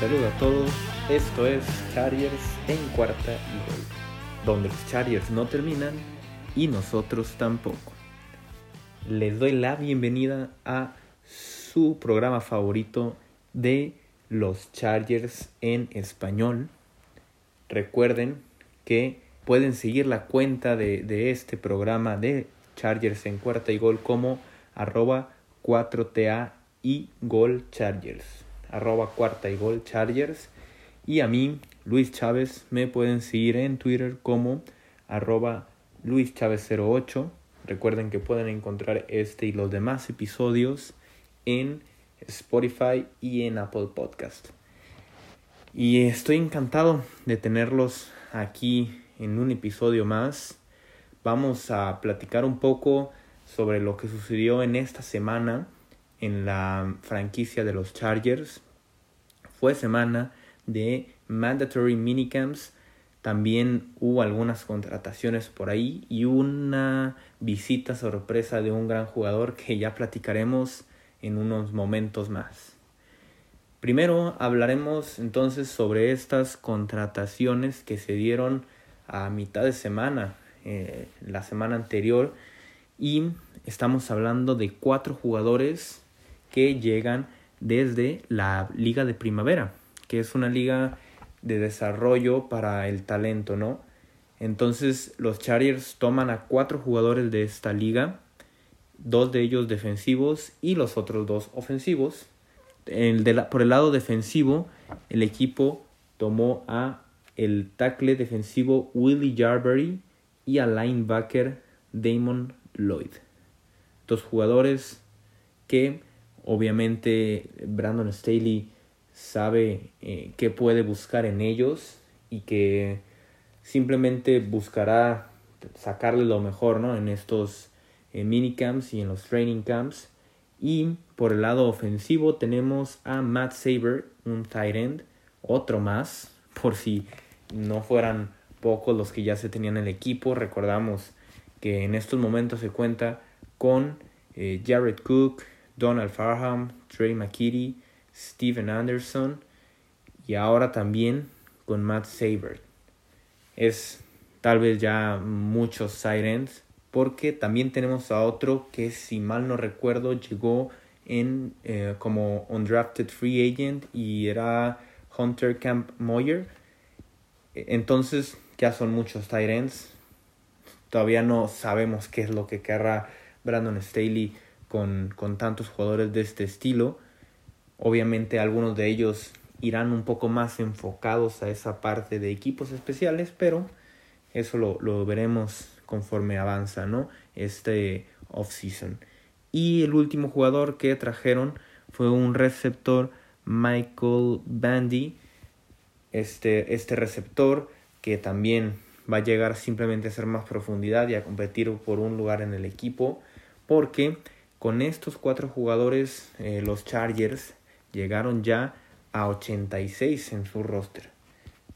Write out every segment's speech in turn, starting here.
saludo a todos. Esto es Chargers en cuarta y gol, donde los Chargers no terminan y nosotros tampoco. Les doy la bienvenida a su programa favorito de los Chargers en español. Recuerden que pueden seguir la cuenta de, este programa de Chargers en cuarta y gol como arroba 4TA y Gol Chargers arroba cuarta y gol Chargers. Y a mí, Luis Chávez, me pueden seguir en Twitter como arroba Luis Chávez 08. Recuerden que pueden encontrar este y los demás episodios en Spotify y en Apple Podcast. Y estoy encantado de tenerlos aquí en un episodio más. Vamos a platicar un poco sobre lo que sucedió en esta semana en la franquicia de los Chargers. Fue semana de mandatory minicamps. También hubo algunas contrataciones por ahí y una visita sorpresa de un gran jugador que ya platicaremos en unos momentos más. Primero hablaremos entonces sobre estas contrataciones que se dieron a mitad de semana, eh, la semana anterior, y estamos hablando de cuatro jugadores que llegan desde la Liga de Primavera, que es una liga de desarrollo para el talento, ¿no? Entonces los Chargers toman a cuatro jugadores de esta liga, dos de ellos defensivos y los otros dos ofensivos. El de por el lado defensivo, el equipo tomó a el tackle defensivo Willie Jarberry y al linebacker Damon Lloyd. Dos jugadores que Obviamente Brandon Staley sabe eh, qué puede buscar en ellos y que simplemente buscará sacarle lo mejor ¿no? en estos eh, minicamps y en los training camps. Y por el lado ofensivo tenemos a Matt Saber, un tight end, otro más, por si no fueran pocos los que ya se tenían en el equipo. Recordamos que en estos momentos se cuenta con eh, Jared Cook, Donald Farham, Trey McKitty, Steven Anderson y ahora también con Matt Saber. Es tal vez ya muchos sirens porque también tenemos a otro que si mal no recuerdo llegó en eh, como undrafted free agent y era Hunter Camp Moyer. Entonces ya son muchos Tyrants. Todavía no sabemos qué es lo que querrá Brandon Staley con, tantos jugadores de este estilo. Obviamente algunos de ellos irán un poco más enfocados a esa parte de equipos especiales, pero eso lo, veremos conforme avanza, ¿no? Este off-season. Y el último jugador que trajeron fue un receptor Michael Bandy. Este, este receptor que también va a llegar simplemente a hacer más profundidad y a competir por un lugar en el equipo. Porque con estos cuatro jugadores, eh, los Chargers llegaron ya a 86 en su roster.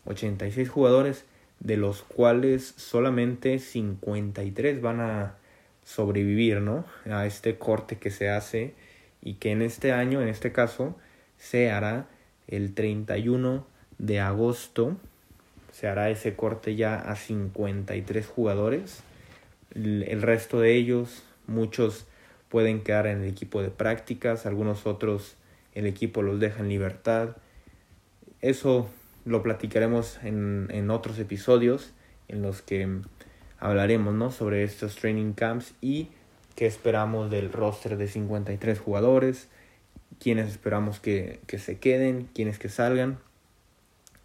86 jugadores, de los cuales solamente 53 van a sobrevivir, ¿no? A este corte que se hace y que en este año, en este caso, se hará el 31 de agosto. Se hará ese corte ya a 53 jugadores. El resto de ellos, muchos pueden quedar en el equipo de prácticas, algunos otros el equipo los deja en libertad. Eso lo platicaremos en, en otros episodios en los que hablaremos ¿no? sobre estos training camps y qué esperamos del roster de 53 jugadores, quiénes esperamos que, que se queden, quiénes que salgan.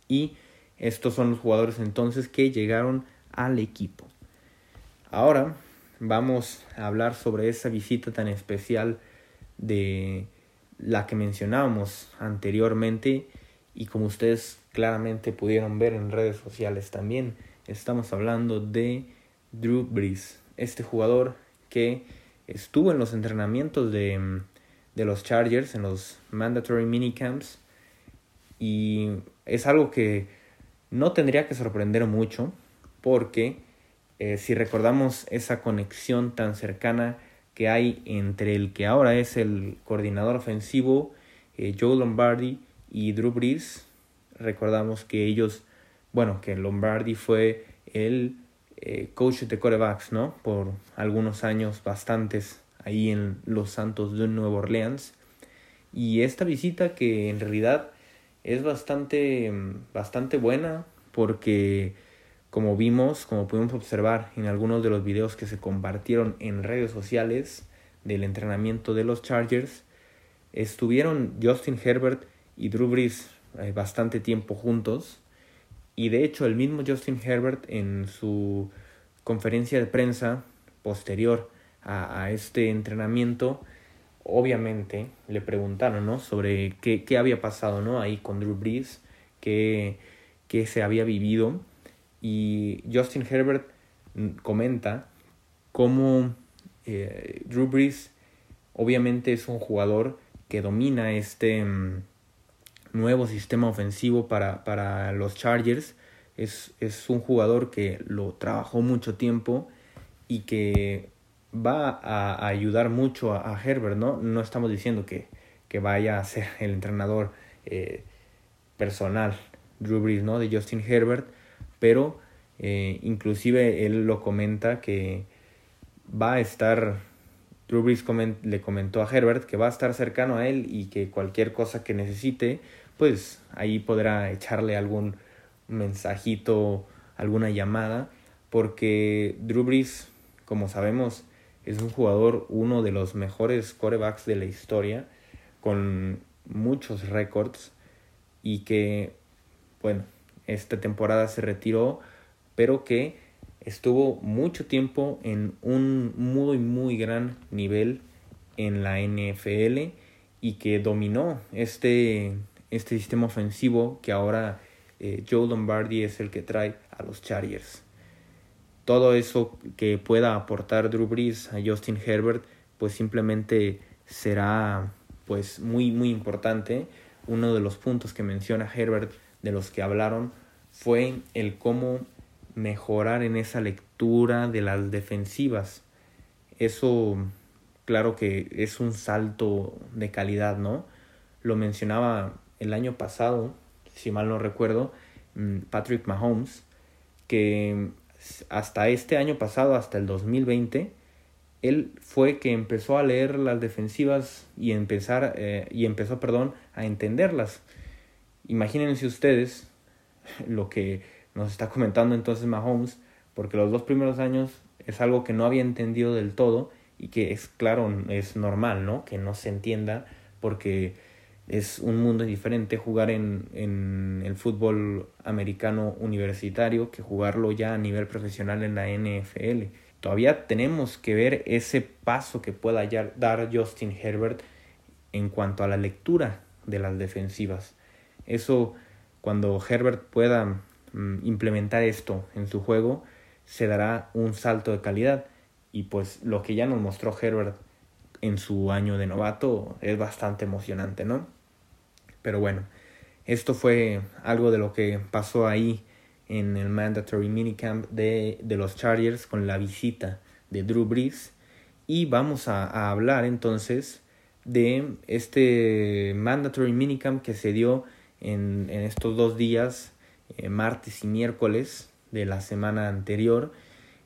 Y estos son los jugadores entonces que llegaron al equipo. Ahora vamos a hablar sobre esa visita tan especial de la que mencionábamos anteriormente y como ustedes claramente pudieron ver en redes sociales también, estamos hablando de Drew Brees, este jugador que estuvo en los entrenamientos de, de los Chargers, en los mandatory minicamps y es algo que no tendría que sorprender mucho porque eh, si recordamos esa conexión tan cercana que hay entre el que ahora es el coordinador ofensivo, eh, Joe Lombardi, y Drew Brees. Recordamos que ellos, bueno, que Lombardi fue el eh, coach de corebacks, ¿no? Por algunos años, bastantes, ahí en los Santos de Nueva Orleans. Y esta visita que en realidad es bastante, bastante buena porque como vimos, como pudimos observar en algunos de los videos que se compartieron en redes sociales del entrenamiento de los Chargers, estuvieron Justin Herbert y Drew Brees eh, bastante tiempo juntos y de hecho el mismo Justin Herbert en su conferencia de prensa posterior a, a este entrenamiento obviamente le preguntaron ¿no? sobre qué, qué, había pasado ¿no? ahí con Drew Brees, qué, qué se había vivido. Y Justin Herbert mm, comenta cómo eh, Drew Brees obviamente es un jugador que domina este mm, nuevo sistema ofensivo para, para los Chargers. Es, es un jugador que lo trabajó mucho tiempo y que va a, ayudar mucho a, Herbert, ¿no? No estamos diciendo que, que vaya a ser el entrenador eh, personal, Drew Brees, ¿no? De Justin Herbert, pero eh, inclusive él lo comenta que va a estar, Drew Brees le comentó a Herbert que va a estar cercano a él y que cualquier cosa que necesite, pues ahí podrá echarle algún mensajito, alguna llamada, porque Drew Brees, como sabemos, es un jugador, uno de los mejores corebacks de la historia, con muchos récords y que, bueno, esta temporada se retiró, pero que estuvo mucho tiempo en un muy, muy gran nivel en la NFL y que dominó este, este sistema ofensivo que ahora eh, Joe Lombardi es el que trae a los Chargers todo eso que pueda aportar Drew Brees a Justin Herbert, pues simplemente será pues muy muy importante. Uno de los puntos que menciona Herbert de los que hablaron fue el cómo mejorar en esa lectura de las defensivas. Eso claro que es un salto de calidad, ¿no? Lo mencionaba el año pasado, si mal no recuerdo, mm, Patrick Mahomes, que hasta este año pasado, hasta el 2020, él fue que empezó a leer las defensivas y empezar eh, y empezó, perdón, a entenderlas. Imagínense ustedes lo que nos está comentando entonces Mahomes, porque los dos primeros años es algo que no había entendido del todo y que es claro, es normal, ¿no? Que no se entienda porque es un mundo diferente jugar en, en, el fútbol americano universitario que jugarlo ya a nivel profesional en la NFL. Todavía tenemos que ver ese paso que pueda dar Justin Herbert en cuanto a la lectura de las defensivas. Eso, cuando Herbert pueda mm, implementar esto en su juego, se dará un salto de calidad. Y pues lo que ya nos mostró Herbert en su año de novato es bastante emocionante, ¿no? Pero bueno, esto fue algo de lo que pasó ahí en el Mandatory Minicamp de, de los Chargers con la visita de Drew Brees. Y vamos a, hablar entonces de este Mandatory Minicamp que se dio en, en estos dos días, eh, martes y miércoles de la semana anterior.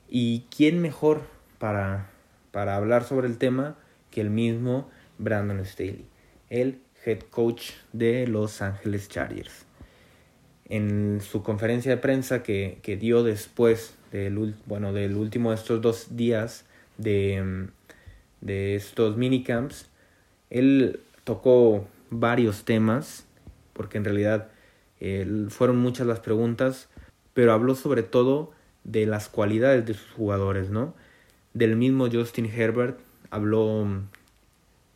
¿Y quién mejor para, para hablar sobre el tema que el mismo Brandon Staley, el head coach de Los Ángeles Chargers. En su conferencia de prensa que, que dio después del, bueno, del último de estos dos días de, de estos minicamps, él tocó varios temas, porque en realidad fueron muchas las preguntas, pero habló sobre todo de las cualidades de sus jugadores, ¿no? Del mismo Justin Herbert habló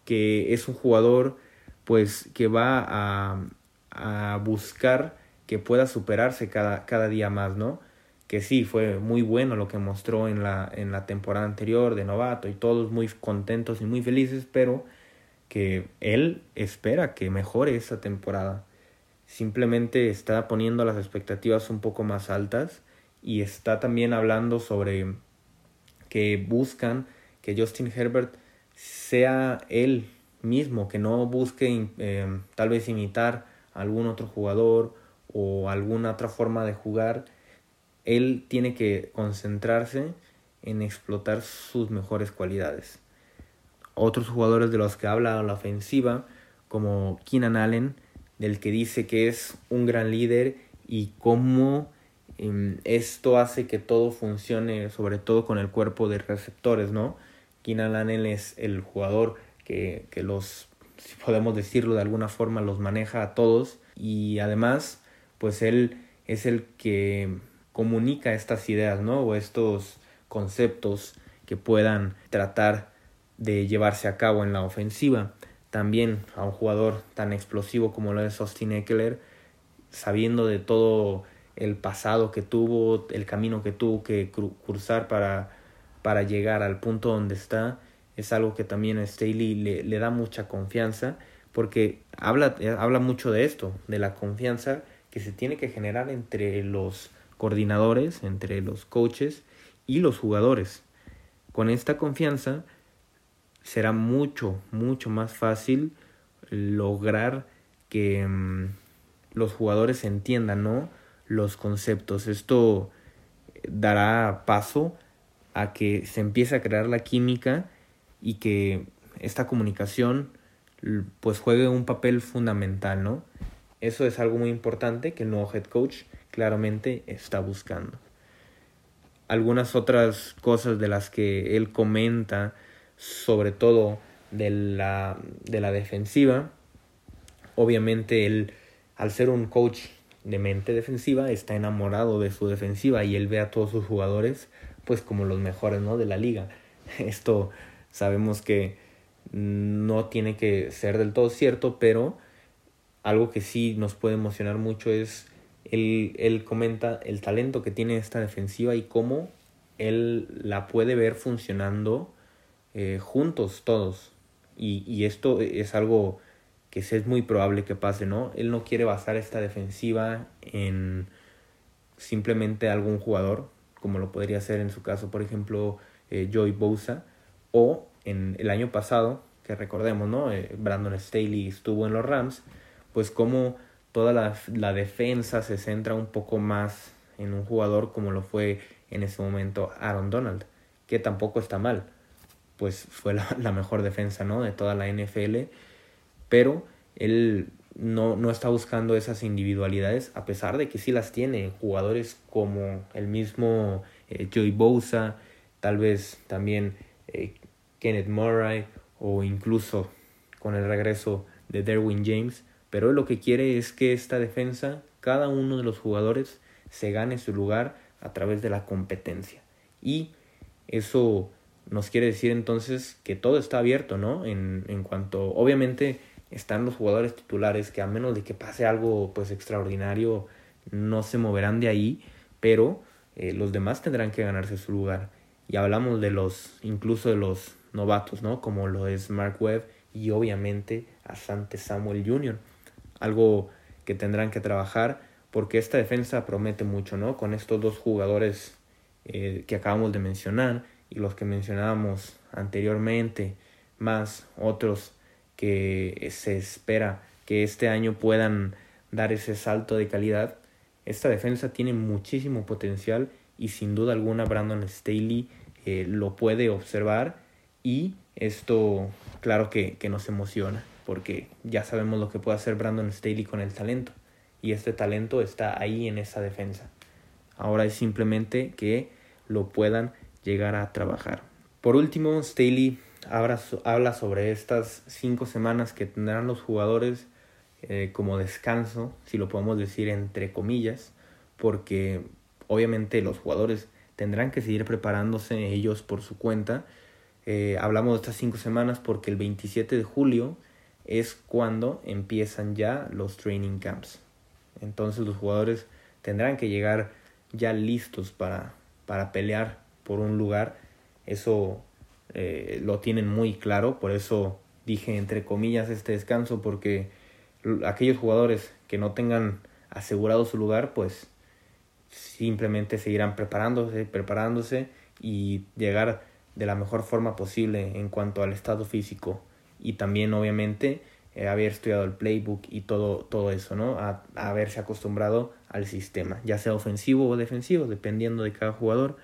que es un jugador pues que va a, a buscar que pueda superarse cada, cada día más, ¿no? Que sí, fue muy bueno lo que mostró en la, en la temporada anterior de novato y todos muy contentos y muy felices, pero que él espera que mejore esta temporada. Simplemente está poniendo las expectativas un poco más altas y está también hablando sobre que buscan que Justin Herbert sea él mismo, que no busque eh, tal vez imitar algún otro jugador o alguna otra forma de jugar, él tiene que concentrarse en explotar sus mejores cualidades. Otros jugadores de los que habla la ofensiva, como Keenan Allen, del que dice que es un gran líder y cómo em, esto hace que todo funcione, sobre todo con el cuerpo de receptores, ¿no? Keenan Allen es el jugador que, que los, si podemos decirlo de alguna forma, los maneja a todos y además, pues él es el que comunica estas ideas, ¿no? O estos conceptos que puedan tratar de llevarse a cabo en la ofensiva. También a un jugador tan explosivo como lo es Austin Eckler, sabiendo de todo el pasado que tuvo, el camino que tuvo que cruzar para, para llegar al punto donde está, es algo que también a Staley le, le da mucha confianza, porque habla, habla mucho de esto, de la confianza que se tiene que generar entre los coordinadores, entre los coaches y los jugadores. Con esta confianza será mucho, mucho más fácil lograr que mm, los jugadores entiendan ¿no? los conceptos. Esto dará paso a que se empiece a crear la química y que esta comunicación pues juegue un papel fundamental, ¿no? Eso es algo muy importante que el nuevo head coach claramente está buscando. Algunas otras cosas de las que él comenta, sobre todo de la, de la defensiva, obviamente él, al ser un coach de mente defensiva, está enamorado de su defensiva y él ve a todos sus jugadores pues como los mejores ¿no? de la liga. Esto sabemos que no tiene que ser del todo cierto, pero algo que sí nos puede emocionar mucho es él, él comenta el talento que tiene esta defensiva y cómo él la puede ver funcionando eh, juntos todos. Y, y, esto es algo que es muy probable que pase, ¿no? Él no quiere basar esta defensiva en simplemente algún jugador, como lo podría ser en su caso, por ejemplo, eh, Joey Bosa, o en el año pasado, que recordemos, ¿no? Eh, Brandon Staley estuvo en los Rams, pues como toda la, la, defensa se centra un poco más en un jugador como lo fue en ese momento Aaron Donald, que tampoco está mal, pues fue la, la mejor defensa ¿no? de toda la NFL, pero él no, no está buscando esas individualidades, a pesar de que sí las tiene, jugadores como el mismo eh, Joey Bosa, tal vez también eh, Kenneth Murray o incluso con el regreso de Derwin James, pero él lo que quiere es que esta defensa, cada uno de los jugadores se gane su lugar a través de la competencia. Y eso nos quiere decir entonces que todo está abierto, ¿no? En, en cuanto, obviamente, están los jugadores titulares que a menos de que pase algo pues extraordinario, no se moverán de ahí, pero eh, los demás tendrán que ganarse su lugar. Y hablamos de los, incluso de los novatos, ¿no? Como lo es Mark Webb y obviamente a Sante Samuel Jr algo que tendrán que trabajar porque esta defensa promete mucho, ¿no? Con estos dos jugadores eh, que acabamos de mencionar y los que mencionábamos anteriormente, más otros que se espera que este año puedan dar ese salto de calidad. Esta defensa tiene muchísimo potencial y sin duda alguna Brandon Staley eh, lo puede observar y esto claro que, que nos emociona porque ya sabemos lo que puede hacer Brandon Staley con el talento y este talento está ahí en esa defensa. Ahora es simplemente que lo puedan llegar a trabajar. Por último, Staley habla sobre estas cinco semanas que tendrán los jugadores eh, como descanso, si lo podemos decir entre comillas, porque obviamente los jugadores tendrán que seguir preparándose ellos por su cuenta. Eh, hablamos de estas cinco semanas porque el 27 de julio es cuando empiezan ya los training camps. Entonces los jugadores tendrán que llegar ya listos para, para pelear por un lugar. Eso eh, lo tienen muy claro, por eso dije entre comillas este descanso, porque aquellos jugadores que no tengan asegurado su lugar, pues simplemente seguirán preparándose, preparándose y llegar de la mejor forma posible en cuanto al estado físico y también obviamente eh, haber estudiado el playbook y todo, todo eso, ¿no? A, haberse acostumbrado al sistema, ya sea ofensivo o defensivo, dependiendo de cada jugador.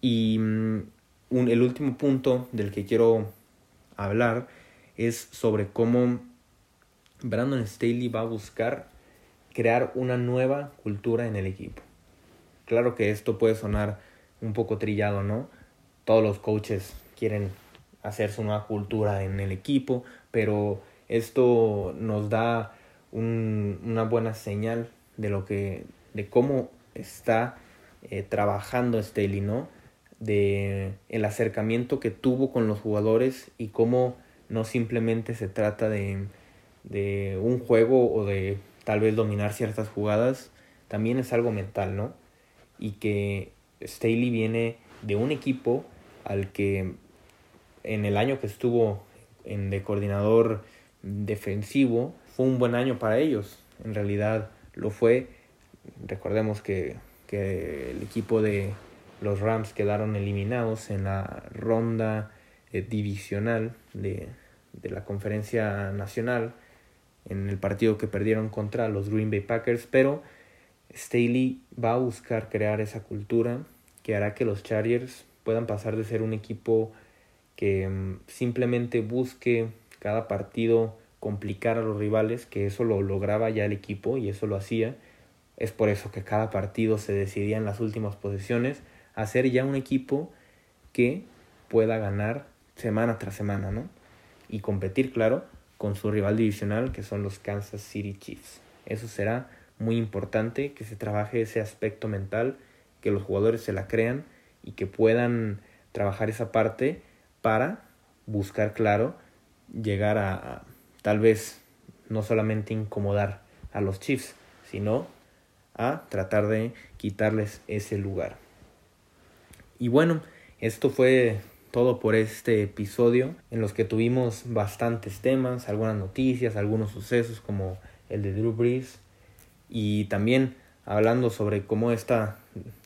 Y mm, el último punto del que quiero hablar es sobre cómo Brandon Staley va a buscar crear una nueva cultura en el equipo. Claro que esto puede sonar un poco trillado, ¿no? Todos los coaches quieren hacer su nueva cultura en el equipo, pero esto nos da una buena señal de lo que de cómo está eh, trabajando Staley, ¿no? De el acercamiento que tuvo con los jugadores y cómo no simplemente se trata de, de un juego o de tal vez dominar ciertas jugadas, también es algo mental, ¿no? Y que Staley viene de un equipo al que en el año que estuvo en, de coordinador defensivo fue un buen año para ellos. En realidad lo fue. Recordemos que, que el equipo de los Rams quedaron eliminados en la ronda eh, divisional de, de la conferencia nacional en el partido que perdieron contra los Green Bay Packers, pero Staley va a buscar crear esa cultura que hará que los Chargers puedan pasar de ser un equipo que mm, simplemente busque cada partido complicar a los rivales, que eso lo lograba ya el equipo y eso lo hacía. Es por eso que cada partido se decidía en las últimas posiciones, hacer ya un equipo que pueda ganar semana tras semana, ¿no? Y competir, claro, con su rival divisional, que son los Kansas City Chiefs. Eso será muy importante, que se trabaje ese aspecto mental, que los jugadores se la crean y que puedan trabajar esa parte para buscar, claro, llegar a, tal vez no solamente incomodar a los Chiefs, sino a tratar de quitarles ese lugar. Y bueno, esto fue todo por este episodio en los que tuvimos bastantes temas, algunas noticias, algunos sucesos como el de Drew Brees y también hablando sobre cómo esta,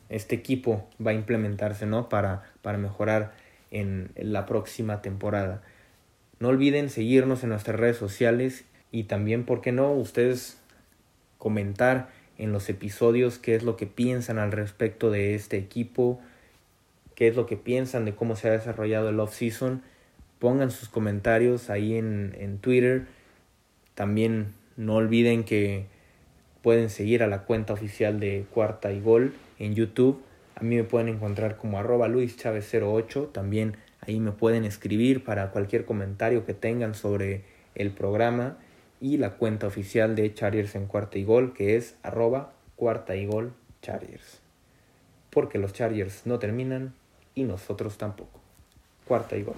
este equipo va a implementarse ¿no? para, para mejorar en, la próxima temporada. No olviden seguirnos en nuestras redes sociales y también, ¿por qué no? Ustedes comentar en los episodios qué es lo que piensan al respecto de este equipo, qué es lo que piensan de cómo se ha desarrollado el off-season. Pongan sus comentarios ahí en, en Twitter. También no olviden que pueden seguir a la cuenta oficial de Cuarta y Gol en YouTube a mí me pueden encontrar como arroba luischavez08. También ahí me pueden escribir para cualquier comentario que tengan sobre el programa y la cuenta oficial de Chargers en cuarta y gol que es arroba cuarta y gol Chargers. Porque los Chargers no terminan y nosotros tampoco. Cuarta y gol.